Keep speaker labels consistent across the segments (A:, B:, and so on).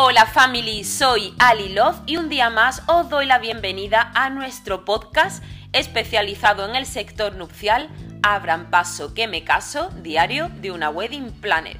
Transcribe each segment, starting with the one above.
A: Hola family, soy Ali Love y un día más os doy la bienvenida a nuestro podcast especializado en el sector nupcial Abran paso que me caso, diario de una wedding planner.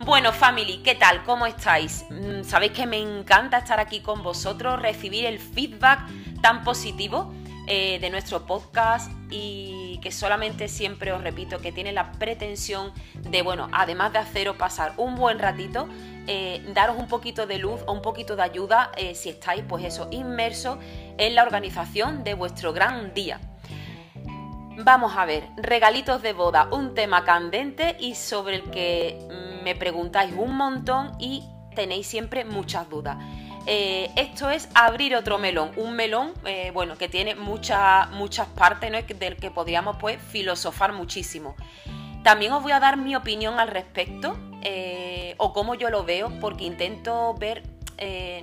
A: Bueno family, ¿qué tal? ¿Cómo estáis? Mm, Sabéis que me encanta estar aquí con vosotros, recibir el feedback tan positivo eh, de nuestro podcast y que solamente siempre os repito que tiene la pretensión de, bueno, además de haceros pasar un buen ratito, eh, daros un poquito de luz o un poquito de ayuda eh, si estáis, pues eso, inmersos en la organización de vuestro gran día. Vamos a ver, regalitos de boda, un tema candente y sobre el que me preguntáis un montón y tenéis siempre muchas dudas. Eh, esto es abrir otro melón, un melón, eh, bueno, que tiene muchas muchas partes, ¿no? Del que podríamos, pues, filosofar muchísimo. También os voy a dar mi opinión al respecto, eh, o cómo yo lo veo, porque intento ver,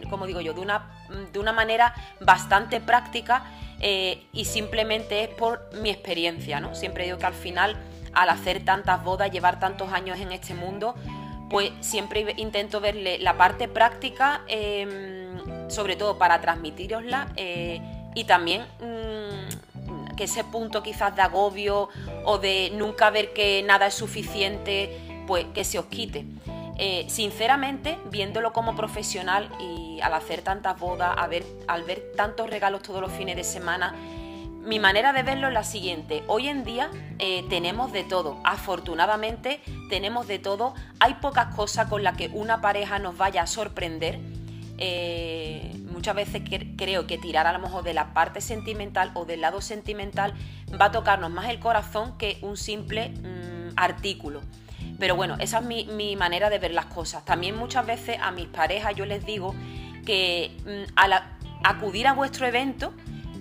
A: como digo yo, de una, de una manera bastante práctica y simplemente es por mi experiencia, ¿no? Siempre digo que al final, al hacer tantas bodas, llevar tantos años en este mundo, pues siempre intento verle la parte práctica, em, sobre todo para transmitirosla eh, y también mm, que ese punto quizás de agobio o de nunca ver que nada es suficiente, pues que se os quite. Eh, sinceramente, viéndolo como profesional y al hacer tantas bodas, al ver tantos regalos todos los fines de semana, mi manera de verlo es la siguiente. Hoy en día eh, tenemos de todo. Afortunadamente tenemos de todo. Hay pocas cosas con las que una pareja nos vaya a sorprender. Eh, muchas veces creo que tirar a lo mejor de la parte sentimental o del lado sentimental va a tocarnos más el corazón que un simple mm, artículo. Pero bueno, esa es mi, manera de ver las cosas. También muchas veces a mis parejas yo les digo que mm, al acudir a vuestro evento,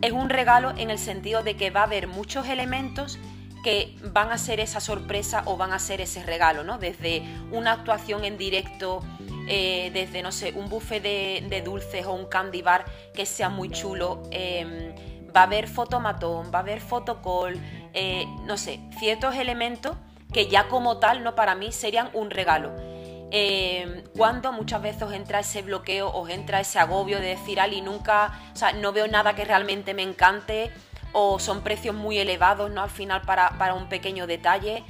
A: es un regalo en el sentido de que va a haber muchos elementos que van a ser esa sorpresa o van a ser ese regalo, ¿no? Desde una actuación en directo, eh, desde, no sé, un buffet de, dulces o un candy bar que sea muy chulo, em, va a haber fotomatón, va a haber fotocall, eh, no sé, ciertos elementos que ya como tal, no para mí, serían un regalo. Eh, cuando muchas veces os entra ese bloqueo, os entra ese agobio de decir, Ali, nunca, o sea, no veo nada que realmente me encante, o son precios muy elevados, ¿no? Al final para, un pequeño detalle.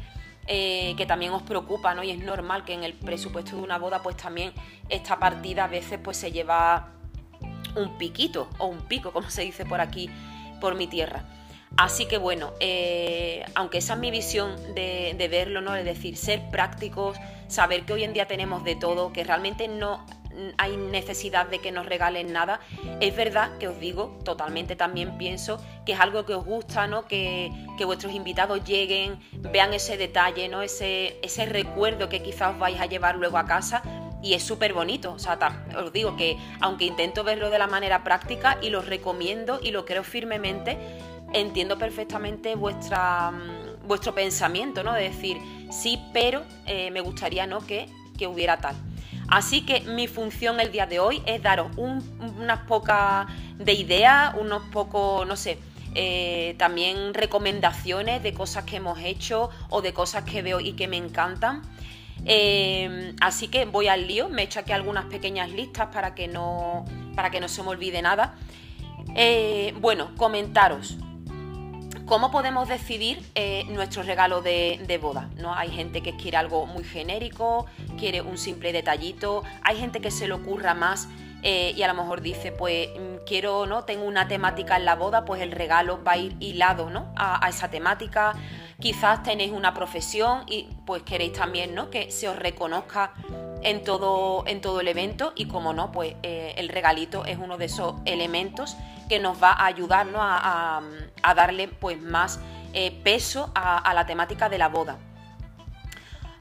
A: Eh, que también os preocupa, ¿no? Y es normal que en el presupuesto de una boda, pues también esta partida a veces pues se lleva un piquito o un pico, como se dice por aquí, por mi tierra. Así que bueno, eh, aunque esa es mi visión de, verlo, ¿no? Es decir, ser prácticos, saber que hoy en día tenemos de todo, que realmente no hay necesidad de que nos regalen nada. Es verdad que os digo, totalmente también pienso que es algo que os gusta, ¿no? Que, vuestros invitados lleguen, vean ese detalle, ¿no? Ese, ese recuerdo que quizás os vais a llevar luego a casa. Y es súper bonito, o sea, os digo que aunque intento verlo de la manera práctica y lo recomiendo y lo creo firmemente, entiendo perfectamente vuestra, mm, vuestro pensamiento, ¿no? De decir, sí, pero eh, me gustaría ¿no? que, hubiera tal. Así que mi función el día de hoy es daros unas pocas de ideas, unos pocos, no sé, eh, también recomendaciones de cosas que hemos hecho o de cosas que veo y que me encantan. Eh, así que voy al lío, me he hecho aquí algunas pequeñas listas para que no, para que no se me olvide nada. bueno, comentaros. ¿Cómo podemos decidir eh, nuestro regalo de, boda? ¿no? Hay gente que quiere algo muy genérico, quiere un simple detallito, hay gente que se le ocurra más eh, y a lo mejor dice, pues mm, quiero, ¿no? Tengo una temática en la boda, pues el regalo va a ir hilado, ¿no? A, esa temática. Quizás tenéis una profesión y pues queréis también, ¿no? Que se os reconozca en todo, en todo el evento y como no, pues eh, el regalito es uno de esos elementos que nos va a ayudar a, darle pues más eh, peso a, la temática de la boda.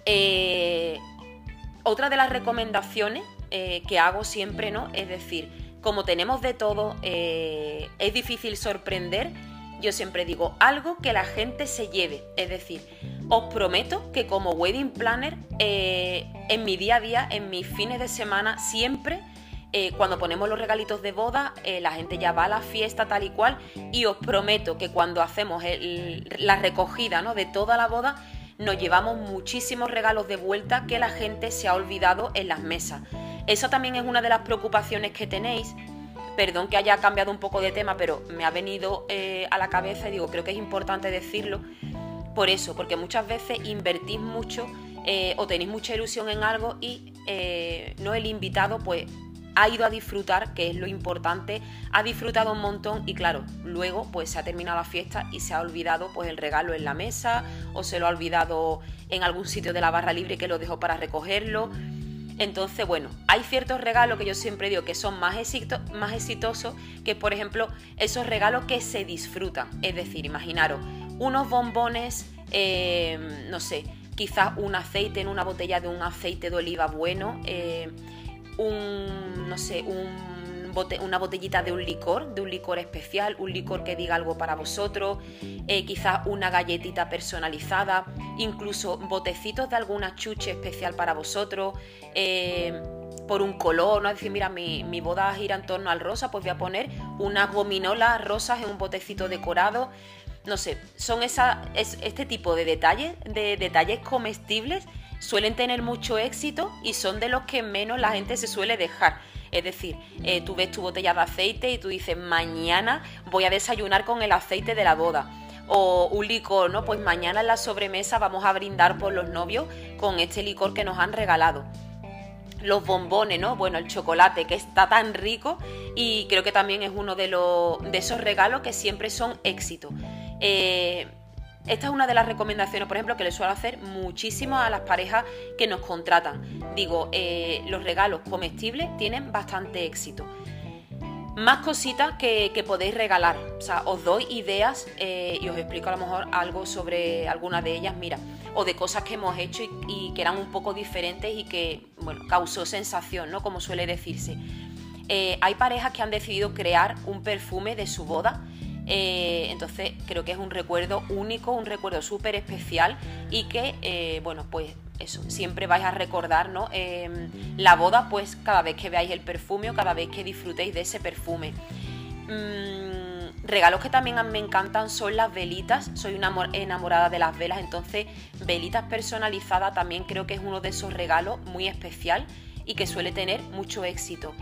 A: Eh, otra de las recomendaciones que hago siempre, ¿no? Es decir, como tenemos de todo, es difícil sorprender. Yo siempre digo algo que la gente se lleve. Es decir, os prometo que como wedding planner, eh, en mi día a día, en mis fines de semana, siempre eh, cuando ponemos los regalitos de boda, eh, la gente ya va a la fiesta tal y cual. Y os prometo que cuando hacemos la recogida ¿no? de toda la boda, nos llevamos muchísimos regalos de vuelta que la gente se ha olvidado en las mesas. Eso también es una de las preocupaciones que tenéis. Perdón que haya cambiado un poco de tema, pero me ha venido eh, a la cabeza y digo, creo que es importante decirlo. Por eso, porque muchas veces invertís mucho o tenéis mucha ilusión en algo y no el invitado pues ha ido a disfrutar, que es lo importante, ha disfrutado un montón y claro, luego pues se ha terminado la fiesta y se ha olvidado pues el regalo en la mesa o se lo ha olvidado en algún sitio de la barra libre que lo dejó para recogerlo. Entonces, bueno, hay ciertos regalos que yo siempre digo que son más, más exitosos que, por ejemplo, esos regalos que se disfrutan. Es decir, imaginaros, unos bombones, eh, no sé, quizás un aceite en una botella de un aceite de oliva bueno, eh, un, no sé, un una botellita de un licor, de un licor especial, un licor que diga algo para vosotros, eh, quizás una galletita personalizada, incluso botecitos de alguna chuche especial para vosotros, eh, por un color, ¿no? Es decir, mira, mi, mi, boda gira en torno al rosa, pues voy a poner unas gominolas rosas en un botecito decorado no sé, son esa, este tipo de detalles, de detalles comestibles, suelen tener mucho éxito y son de los que menos la gente se suele dejar. Es decir, eh, tú ves tu botella de aceite y tú dices, mañana voy a desayunar con el aceite de la boda. O un licor, ¿no? Pues mañana en la sobremesa vamos a brindar por los novios con este licor que nos han regalado los bombones, ¿no? Bueno, el chocolate que está tan rico y creo que también es uno de, los, de esos regalos que siempre son éxito. Eh, esta es una de las recomendaciones, por ejemplo, que le suelo hacer muchísimo a las parejas que nos contratan. Digo, eh, los regalos comestibles tienen bastante éxito. Más cositas que, podéis regalar. O sea, os doy ideas eh, y os explico a lo mejor algo sobre alguna de ellas, mira, o de cosas que hemos hecho y, que eran un poco diferentes y que, bueno, causó sensación, ¿no? Como suele decirse. hay parejas que han decidido crear un perfume de su boda eh, entonces creo que es un recuerdo único, un recuerdo súper especial y que, eh, bueno, pues eso, siempre vais a recordar, ¿no? Em, la boda, pues cada vez que veáis el perfume o cada vez que disfrutéis de ese perfume. Mm, regalos que también me encantan son las velitas. Soy una enamorada de las velas, entonces velitas personalizadas también creo que es uno de esos regalos muy especial y que suele tener mucho éxito.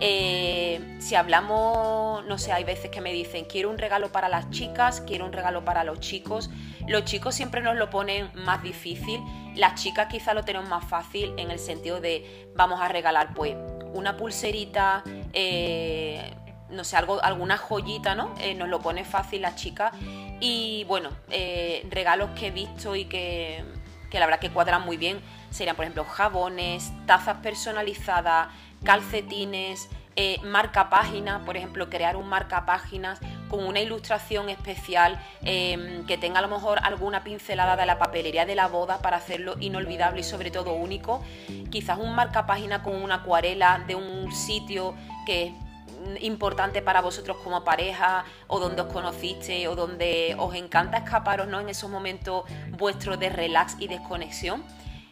A: Eh, si hablamos, no sé, hay veces que me dicen, quiero un regalo para las chicas, quiero un regalo para los chicos. Los chicos siempre nos lo ponen más difícil, las chicas quizá lo tenemos más fácil en el sentido de vamos a regalar pues una pulserita, eh, no sé, algo, alguna joyita, ¿no? Eh, nos lo pone fácil las chicas. Y bueno, regalos que he visto y que, que la verdad que cuadran muy bien serían, por ejemplo, jabones, tazas personalizadas, calcetines, eh, marca páginas, por ejemplo, crear un marca páginas con una ilustración especial em, que tenga a lo mejor alguna pincelada de la papelería de la boda para hacerlo inolvidable y sobre todo único. Quizás un marca página con una acuarela de un sitio que es importante para vosotros como pareja o donde os conociste o donde os encanta escaparos ¿no? en esos momentos vuestros de relax y desconexión.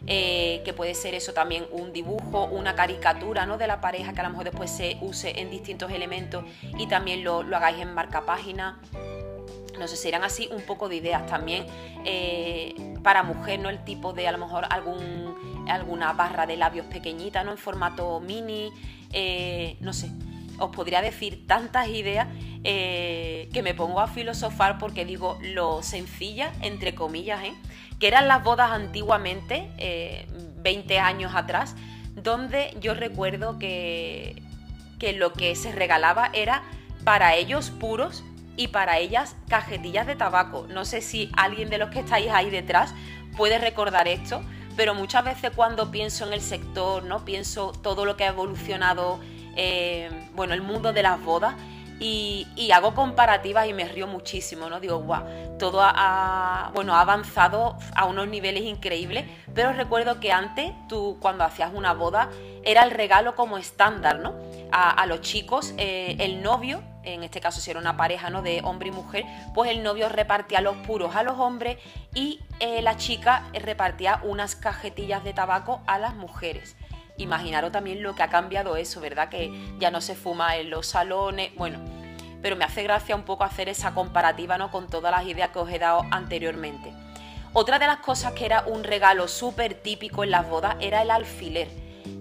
A: Eh, que puede ser eso también un dibujo, una caricatura ¿no? de la pareja que a lo mejor después se use en distintos elementos y también lo, hagáis en marca página. No sé, serán así un poco de ideas también eh, para mujer, ¿no? El tipo de a lo mejor algún, alguna barra de labios pequeñita, ¿no? En formato mini, eh, no sé. Os podría decir tantas ideas que me pongo a filosofar porque digo lo sencilla, entre comillas, ¿eh? que eran las bodas antiguamente, 20 eh, años atrás, donde yo recuerdo que, que lo que se regalaba era para ellos puros y para ellas cajetillas de tabaco. No sé si alguien de los que estáis ahí detrás puede recordar esto, pero muchas veces cuando pienso en el sector, ¿no? Pienso todo lo que ha evolucionado, eh, bueno, el mundo de las bodas y, hago comparativas y me río muchísimo, ¿no? Digo, guau, todo ha, bueno, ha avanzado a unos niveles increíbles, pero recuerdo que antes tú cuando hacías una boda era el regalo como estándar, ¿no? A, los chicos, eh, el novio, en este caso si era una pareja, ¿no? De hombre y mujer, pues el novio repartía los puros a los hombres y eh, la chica repartía unas cajetillas de tabaco a las mujeres imaginaros también lo que ha cambiado eso, ¿verdad? Que ya no se fuma en los salones, bueno, pero me hace gracia un poco hacer esa comparativa ¿no? con todas las ideas que os he dado anteriormente. Otra de las cosas que era un regalo súper típico en las bodas era el alfiler.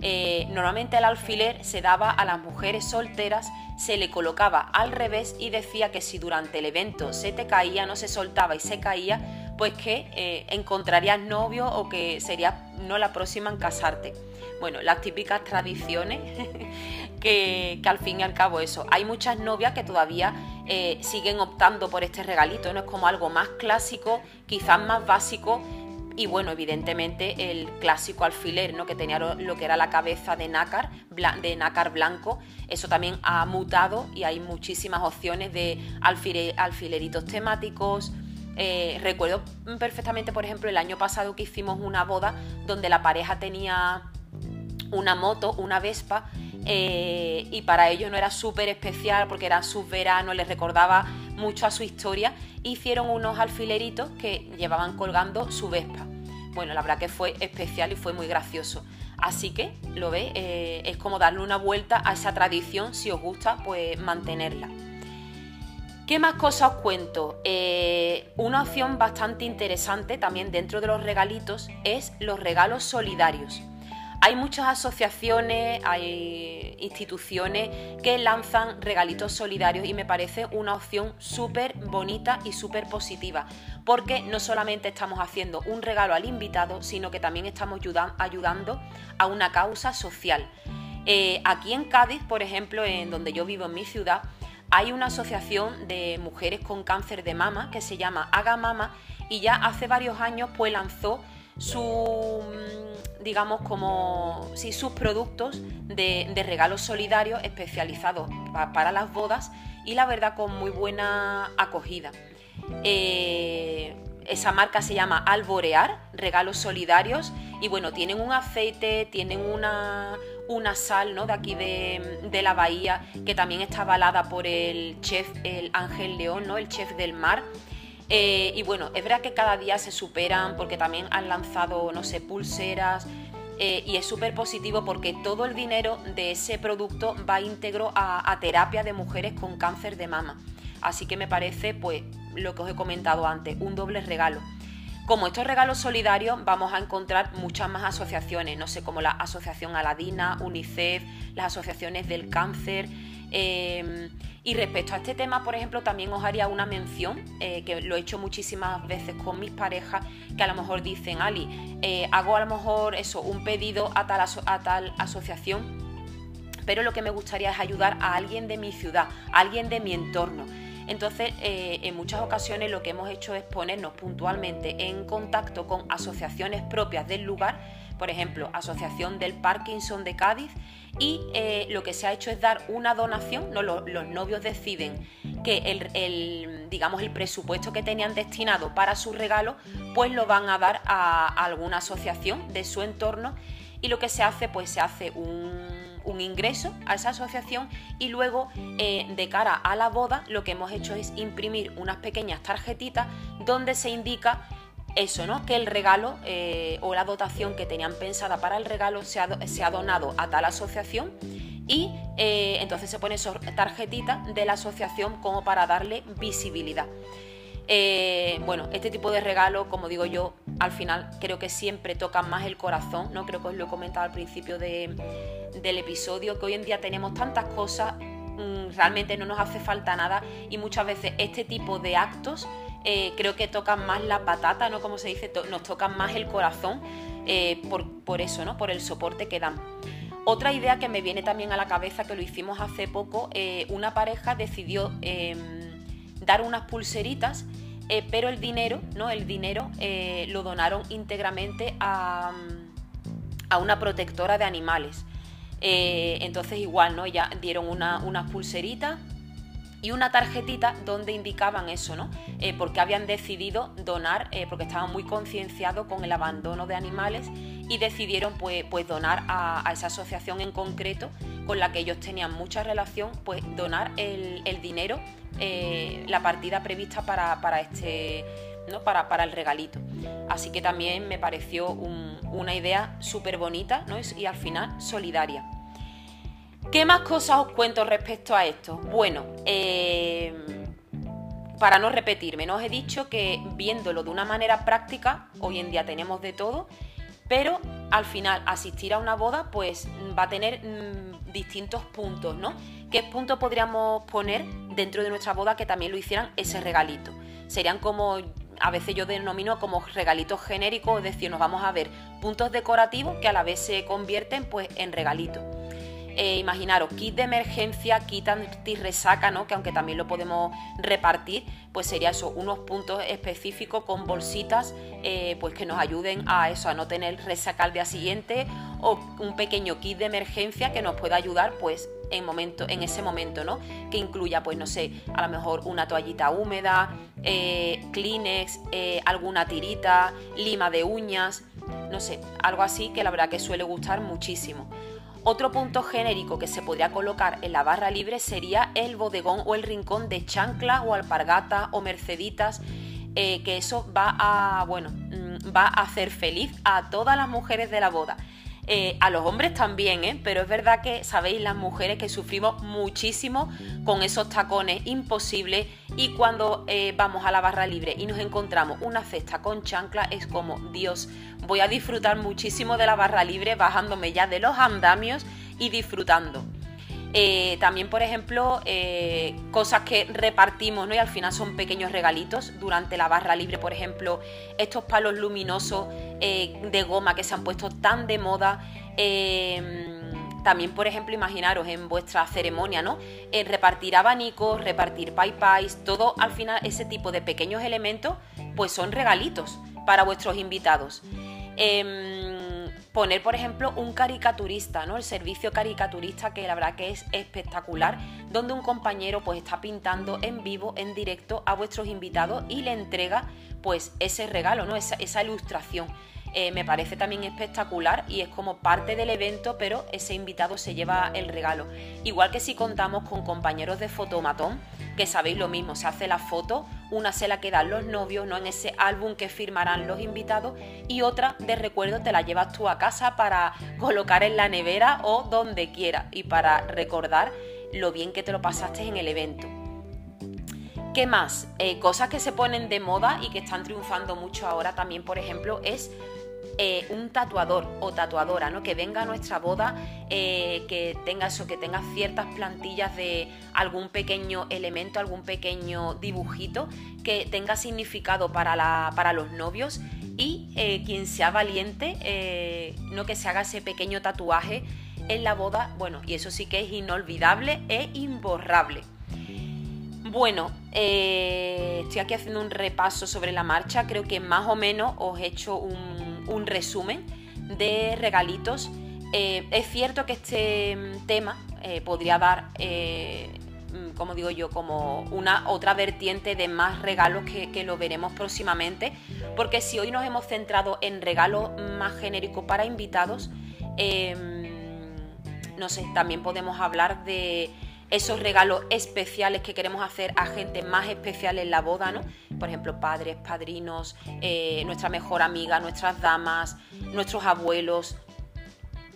A: eh, normalmente el alfiler se daba a las mujeres solteras, se le colocaba al revés y decía que si durante el evento se te caía, no se soltaba y se caía, pues que eh, encontrarías novio o que sería no la próxima en casarte. Bueno, las típicas tradiciones que, al fin y al cabo eso. Hay muchas novias que todavía eh, siguen optando por este regalito, ¿no? Es como algo más clásico, quizás más básico, y bueno, evidentemente el clásico alfiler, ¿no? que tenía lo que era la cabeza de nácar, de nácar blanco, eso también ha mutado y hay muchísimas opciones de alfileritos temáticos. Eh, recuerdo perfectamente, por ejemplo, el año pasado que hicimos una boda donde la pareja tenía una moto, una Vespa, eh, y para ellos no era súper especial porque era su verano, les recordaba mucho a su historia, hicieron unos alfileritos que llevaban colgando su Vespa. Bueno, la verdad que fue especial y fue muy gracioso. Así que, lo ve, eh, es como darle una vuelta a esa tradición, si os gusta, pues mantenerla. ¿Qué más cosas os cuento? Eh, una opción bastante interesante también dentro de los regalitos es los regalos solidarios. Hay muchas asociaciones, hay instituciones que lanzan regalitos solidarios y me parece una opción súper bonita y súper positiva, porque no solamente estamos haciendo un regalo al invitado, sino que también estamos ayudando a una causa social. Eh, aquí en Cádiz, por ejemplo, en donde yo vivo en mi ciudad, hay una asociación de mujeres con cáncer de mama que se llama Haga Mama y ya hace varios años pues lanzó su digamos, como si sus productos de, regalos solidarios especializados para las bodas y la verdad con muy buena acogida. Eh, esa marca se llama Alborear, regalos solidarios, y bueno, tienen un aceite, tienen una, una sal ¿no? de aquí de, la bahía, que también está avalada por el chef, el Ángel León, ¿no? el chef del mar. Eh, y bueno, es verdad que cada día se superan porque también han lanzado, no sé, pulseras. Eh, y es súper positivo porque todo el dinero de ese producto va íntegro a, terapia de mujeres con cáncer de mama. Así que me parece, pues, lo que os he comentado antes, un doble regalo. Como estos regalos solidarios, vamos a encontrar muchas más asociaciones, no sé, como la Asociación Aladina, UNICEF, las asociaciones del cáncer. Eh, y respecto a este tema, por ejemplo, también os haría una mención, eh, que lo he hecho muchísimas veces con mis parejas, que a lo mejor dicen, Ali, eh, hago a lo mejor eso, un pedido a tal, a tal asociación, pero lo que me gustaría es ayudar a alguien de mi ciudad, a alguien de mi entorno. Entonces, eh, en muchas ocasiones lo que hemos hecho es ponernos puntualmente en contacto con asociaciones propias del lugar, por ejemplo, Asociación del Parkinson de Cádiz, y eh, lo que se ha hecho es dar una donación, ¿no? los, novios deciden que el, digamos, el presupuesto que tenían destinado para su regalo, pues lo van a dar a, alguna asociación de su entorno y lo que se hace, pues se hace un, ingreso a esa asociación y luego eh, de cara a la boda lo que hemos hecho es imprimir unas pequeñas tarjetitas donde se indica eso, ¿no? Que el regalo eh, o la dotación que tenían pensada para el regalo se ha, donado a tal asociación y eh, entonces se pone tarjetita de la asociación como para darle visibilidad. Eh, bueno, este tipo de regalo, como digo yo, al final creo que siempre tocan más el corazón, ¿no? Creo que os lo he comentado al principio del episodio, que hoy en día tenemos tantas cosas, mm, realmente no nos hace falta nada y muchas veces este tipo de actos eh, creo que tocan más la patata, ¿no? Como se dice, nos tocan más el corazón eh, por, eso, ¿no? Por el soporte que dan. Otra idea que me viene también a la cabeza, que lo hicimos hace poco, eh, una pareja decidió em, dar unas pulseritas, pero el dinero, ¿no? El dinero lo donaron íntegramente a, una protectora de animales. entonces igual, ¿no? Ya dieron unas pulseritas y una tarjetita donde indicaban eso, ¿no? Eh, porque habían decidido donar, eh, porque estaban muy concienciados con el abandono de animales y decidieron pues, pues donar a, esa asociación en concreto con la que ellos tenían mucha relación, pues donar el, dinero, eh, la partida prevista para, este, ¿no? para, para, el regalito. Así que también me pareció una idea súper bonita ¿no? y al final solidaria. ¿Qué más cosas os cuento respecto a esto? Bueno, eh, para no repetirme, no os he dicho que viéndolo de una manera práctica, hoy en día tenemos de todo, pero al final asistir a una boda pues va a tener mm, distintos puntos, ¿no? ¿Qué puntos podríamos poner dentro de nuestra boda que también lo hicieran ese regalito? Serían como, a veces yo denomino como regalitos genéricos, es decir, nos vamos a ver puntos decorativos que a la vez se convierten pues en regalitos. Eh, imaginaros, kit de emergencia, kit anti-resaca, ¿no? que aunque también lo podemos repartir, pues sería eso, unos puntos específicos con bolsitas eh, pues que nos ayuden a eso, a no tener resaca al día siguiente, o un pequeño kit de emergencia que nos pueda ayudar pues en, momento, en ese momento, ¿no? Que incluya, pues no sé, a lo mejor una toallita húmeda, eh, Kleenex, alguna tirita, lima de uñas, no sé, algo así que la verdad que suele gustar muchísimo. Otro punto genérico que se podría colocar en la barra libre sería el bodegón o el rincón de chanclas o alpargatas o merceditas, eh, que eso va a, bueno, mm, va a hacer feliz a todas las mujeres de la boda. Eh, a los hombres también, ¿eh? pero es verdad que sabéis las mujeres que sufrimos muchísimo con esos tacones imposibles y cuando eh, vamos a la barra libre y nos encontramos una cesta con chancla es como Dios, voy a disfrutar muchísimo de la barra libre bajándome ya de los andamios y disfrutando. Eh, también, por ejemplo, eh, cosas que repartimos, ¿no? Y al final son pequeños regalitos. Durante la barra libre, por ejemplo, estos palos luminosos de goma que se han puesto tan de moda. También, por ejemplo, imaginaros en vuestra ceremonia, ¿no? repartir abanicos, repartir pay pies, todo al final ese tipo de pequeños elementos, pues son regalitos para vuestros invitados. Em, poner, por ejemplo, un caricaturista, ¿no? El servicio caricaturista que la verdad que es espectacular, donde un compañero pues está pintando en vivo, en directo a vuestros invitados y le entrega pues ese regalo, ¿no? Esa ilustración. Eh, me parece también espectacular y es como parte del evento, pero ese invitado se lleva el regalo. Igual que si contamos con compañeros de fotomatón, que sabéis lo mismo, se hace la foto, una se la quedan los novios, no en ese álbum que firmarán los invitados, y otra de recuerdo te la llevas tú a casa para colocar en la nevera o donde quiera y para recordar lo bien que te lo pasaste en el evento. ¿Qué más? Eh, cosas que se ponen de moda y que están triunfando mucho ahora también, por ejemplo, es eh, un tatuador o tatuadora, ¿no? Que venga a nuestra boda, eh, que tenga eso, que tenga ciertas plantillas de algún pequeño elemento, algún pequeño dibujito que tenga significado para, para los novios y eh, quien sea valiente, no que se haga ese pequeño tatuaje en la boda, bueno, y eso sí que es inolvidable e imborrable. Bueno, estoy aquí haciendo un repaso sobre la marcha, creo que más o menos os he hecho un resumen de regalitos. Eh, es cierto que este mm, tema eh, podría dar, eh, mm, como digo yo, como una otra vertiente de más regalos que, que, lo veremos próximamente, porque si hoy nos hemos centrado en regalos más genéricos para invitados, no sé, también podemos hablar de esos regalos especiales que queremos hacer a gente más especial en la boda, ¿no? Por ejemplo, padres, padrinos, eh, nuestra mejor amiga, nuestras damas, nuestros abuelos.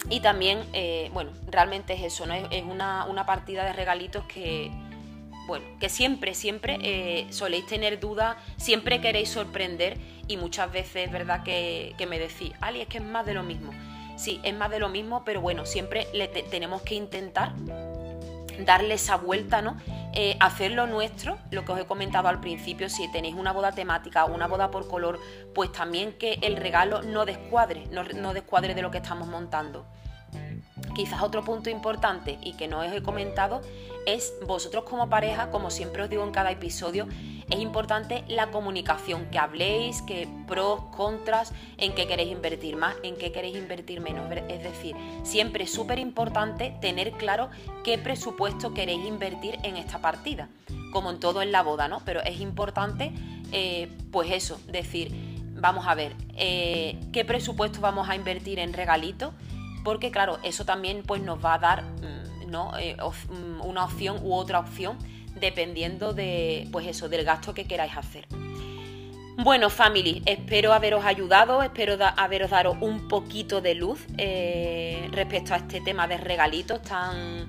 A: Y también, eh, bueno, realmente es eso, ¿no? Es, una, partida de regalitos que, bueno, que siempre, siempre eh, soléis tener dudas, siempre queréis sorprender y muchas veces es verdad que, me decís, Ali, es que es más de lo mismo. Sí, es más de lo mismo, pero bueno, siempre le tenemos que intentar darle esa vuelta, ¿no? Eh, hacerlo nuestro, lo que os he comentado al principio, si tenéis una boda temática o una boda por color, pues también que el regalo no descuadre, no, no descuadre de lo que estamos montando. Quizás otro punto importante y que no os he comentado es vosotros como pareja, como siempre os digo en cada episodio, es importante la comunicación, que habléis, que pros, contras, en qué queréis invertir más, en qué queréis invertir menos. Es decir, siempre es súper importante tener claro qué presupuesto queréis invertir en esta partida, como en todo en la boda, ¿no? Pero es importante, eh, pues eso, decir, vamos a ver, eh, qué presupuesto vamos a invertir en regalitos, porque claro, eso también pues nos va a dar mm, Eh, mm, una opción u otra opción dependiendo de, pues eso, del gasto que queráis hacer. Bueno, family, espero haberos ayudado, espero haberos dado un poquito de luz eh, respecto a este tema de regalitos tan,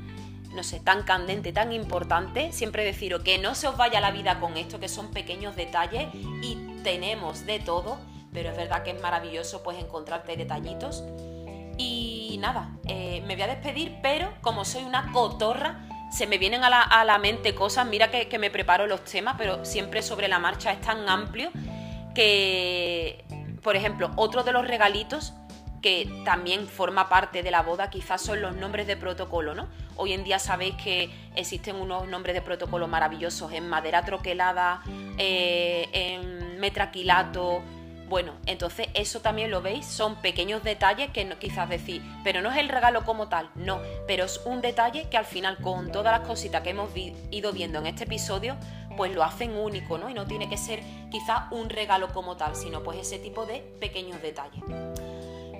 A: no sé, tan candente, tan importante. Siempre deciros que no se os vaya la vida con esto, que son pequeños detalles y tenemos de todo, pero es verdad que es maravilloso pues encontrarte detallitos. Nada, eh, me voy a despedir, pero como soy una cotorra, se me vienen a la, mente cosas, mira que, me preparo los temas, pero siempre sobre la marcha es tan amplio que, por ejemplo, otro de los regalitos que también forma parte de la boda, quizás son los nombres de protocolo, ¿no? Hoy en día sabéis que existen unos nombres de protocolo maravillosos en madera troquelada, eh, en metraquilato, bueno, entonces eso también lo veis, son pequeños detalles que quizás decir, pero no es el regalo como tal, no, pero es un detalle que al final con todas las cositas que hemos ido viendo en este episodio, pues lo hacen único, ¿no? Y no tiene que ser quizás un regalo como tal, sino pues ese tipo de pequeños detalles.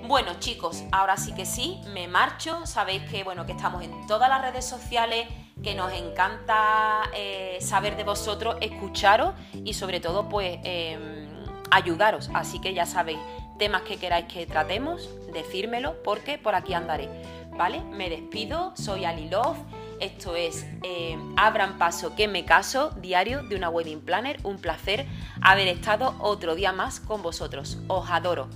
A: Bueno chicos, ahora sí que sí, me marcho, sabéis que bueno, que estamos en todas las redes sociales, que nos encanta eh, saber de vosotros, escucharos y sobre todo pues... Em, ayudaros. Así que ya sabéis, temas que queráis que tratemos, decírmelo porque por aquí andaré. ¿Vale? Me despido, soy Ali Love. Esto es eh, Abran Paso que me caso, diario de una wedding planner. Un placer haber estado otro día más con vosotros. Os adoro.